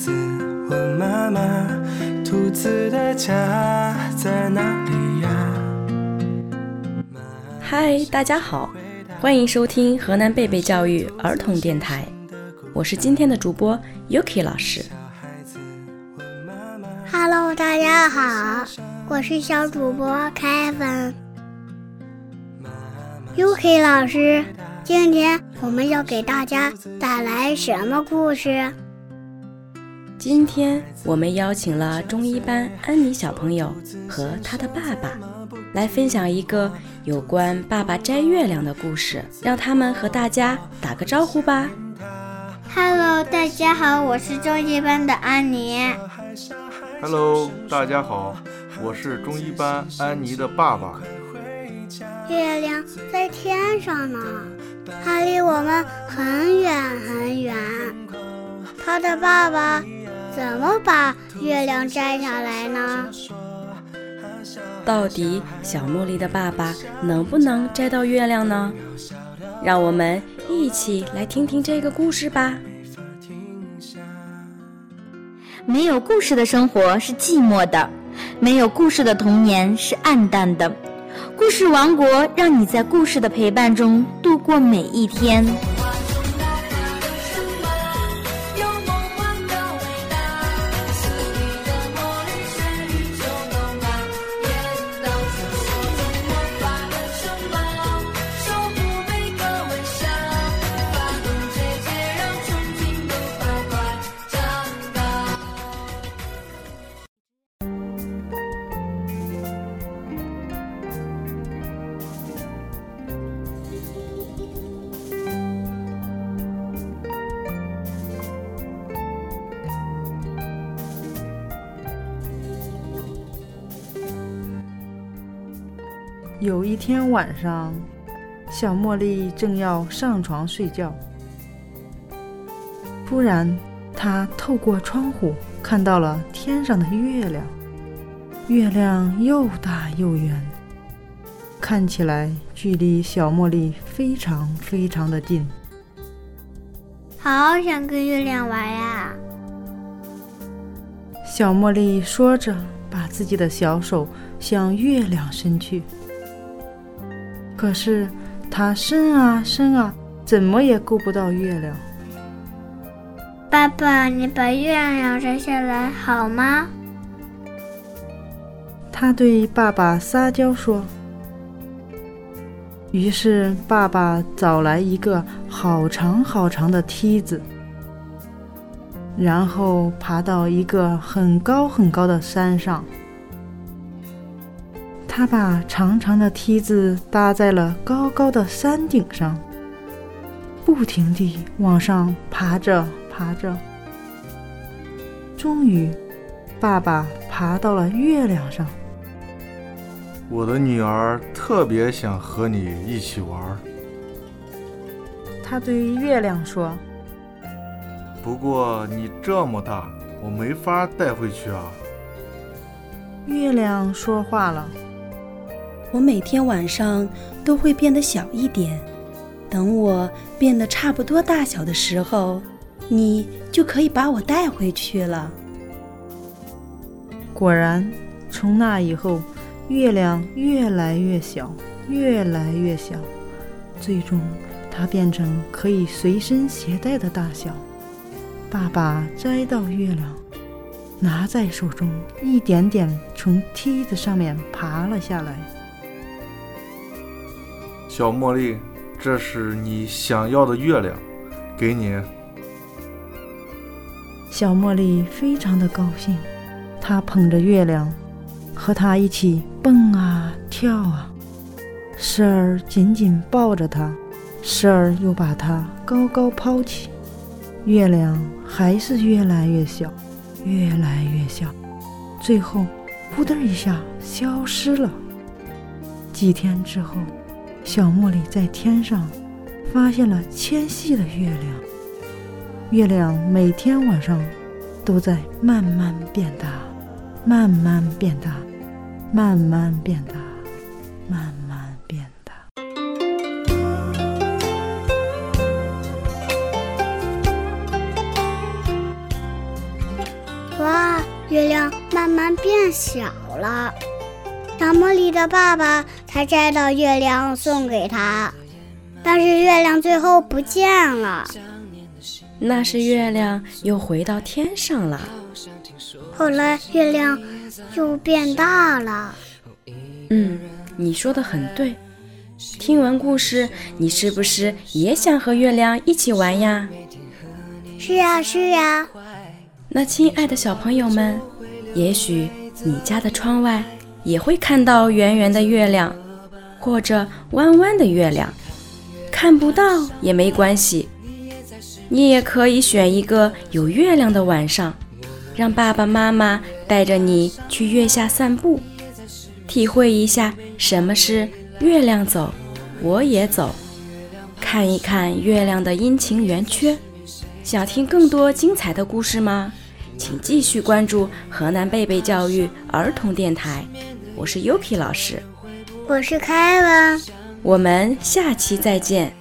子问妈妈：“兔子的家在哪里呀？”嗨，大家好，欢迎收听河南贝贝教育儿童电台，我是今天的主播 Yuki 老师。Hello，大家好，我是小主播 Kevin。Yuki 老师，今天我们要给大家带来什么故事？今天我们邀请了中一班安妮小朋友和他的爸爸，来分享一个有关爸爸摘月亮的故事，让他们和大家打个招呼吧。Hello，大家好，我是中一班的安妮。Hello，大家好，我是中一班安妮的爸爸。月亮在天上呢，它离我们很远很远。他的爸爸。怎么把月亮摘下来呢？到底小茉莉的爸爸能不能摘到月亮呢？让我们一起来听听这个故事吧。没有故事的生活是寂寞的，没有故事的童年是暗淡的。故事王国让你在故事的陪伴中度过每一天。有一天晚上，小茉莉正要上床睡觉，突然，她透过窗户看到了天上的月亮。月亮又大又圆，看起来距离小茉莉非常非常的近。好想跟月亮玩呀！小茉莉说着，把自己的小手向月亮伸去。可是，他伸啊伸啊，怎么也够不到月亮。爸爸，你把月亮摘下来好吗？他对爸爸撒娇说。于是，爸爸找来一个好长好长的梯子，然后爬到一个很高很高的山上。他把长长的梯子搭在了高高的山顶上，不停地往上爬着爬着。终于，爸爸爬到了月亮上。我的女儿特别想和你一起玩。他对月亮说：“不过你这么大，我没法带回去啊。”月亮说话了。我每天晚上都会变得小一点，等我变得差不多大小的时候，你就可以把我带回去了。果然，从那以后，月亮越来越小，越来越小，最终它变成可以随身携带的大小。爸爸摘到月亮，拿在手中，一点点从梯子上面爬了下来。小茉莉，这是你想要的月亮，给你。小茉莉非常的高兴，她捧着月亮，和它一起蹦啊跳啊，时而紧紧抱着它，时而又把它高高抛起。月亮还是越来越小，越来越小，最后扑腾一下消失了。几天之后。小茉莉在天上发现了纤细的月亮，月亮每天晚上都在慢慢变大，慢慢变大，慢慢变大，慢慢变大。哇月亮慢慢变小了。小茉莉的爸爸才摘到月亮送给他，但是月亮最后不见了。那是月亮又回到天上了。后来月亮又变大了。嗯，你说的很对。听完故事，你是不是也想和月亮一起玩呀？是呀，是呀。那亲爱的小朋友们，也许你家的窗外。也会看到圆圆的月亮，或者弯弯的月亮，看不到也没关系。你也可以选一个有月亮的晚上，让爸爸妈妈带着你去月下散步，体会一下什么是月亮走，我也走，看一看月亮的阴晴圆缺。想听更多精彩的故事吗？请继续关注河南贝贝教育儿童电台。我是 Yuki 老师，我是凯文，我们下期再见。